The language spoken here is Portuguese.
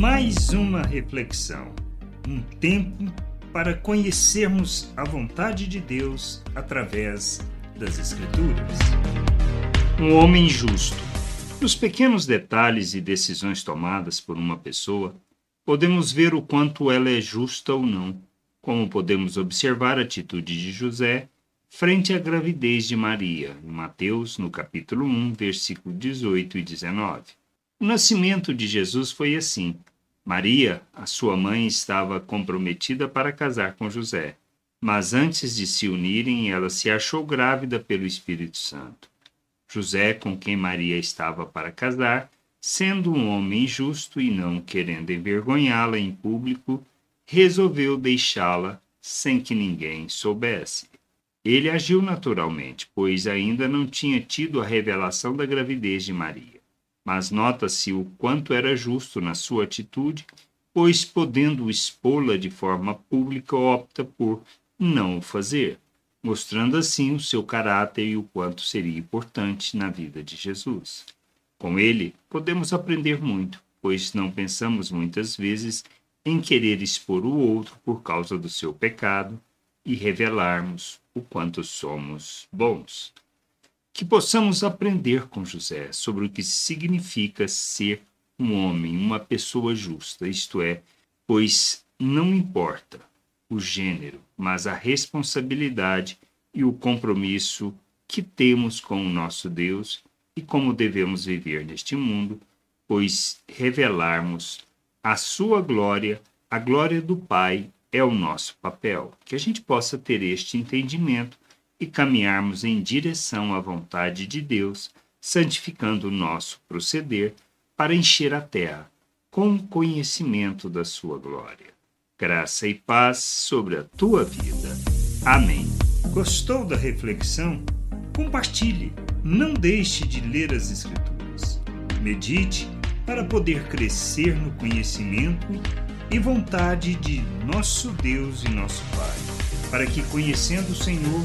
mais uma reflexão, um tempo para conhecermos a vontade de Deus através das Escrituras. Um homem justo. Nos pequenos detalhes e decisões tomadas por uma pessoa, podemos ver o quanto ela é justa ou não, como podemos observar a atitude de José frente à gravidez de Maria, em Mateus, no capítulo 1, versículo 18 e 19. O nascimento de Jesus foi assim. Maria, a sua mãe, estava comprometida para casar com José, mas antes de se unirem, ela se achou grávida pelo Espírito Santo. José, com quem Maria estava para casar, sendo um homem justo e não querendo envergonhá-la em público, resolveu deixá-la sem que ninguém soubesse. Ele agiu naturalmente, pois ainda não tinha tido a revelação da gravidez de Maria. Mas nota-se o quanto era justo na sua atitude, pois, podendo expô-la de forma pública, opta por não o fazer, mostrando assim o seu caráter e o quanto seria importante na vida de Jesus. Com ele, podemos aprender muito, pois não pensamos muitas vezes em querer expor o outro por causa do seu pecado e revelarmos o quanto somos bons. Que possamos aprender com José sobre o que significa ser um homem, uma pessoa justa, isto é, pois não importa o gênero, mas a responsabilidade e o compromisso que temos com o nosso Deus e como devemos viver neste mundo, pois revelarmos a sua glória, a glória do Pai é o nosso papel, que a gente possa ter este entendimento e caminharmos em direção à vontade de Deus, santificando o nosso proceder para encher a terra com o conhecimento da sua glória. Graça e paz sobre a tua vida. Amém. Gostou da reflexão? Compartilhe. Não deixe de ler as Escrituras. Medite para poder crescer no conhecimento e vontade de nosso Deus e nosso Pai, para que, conhecendo o Senhor,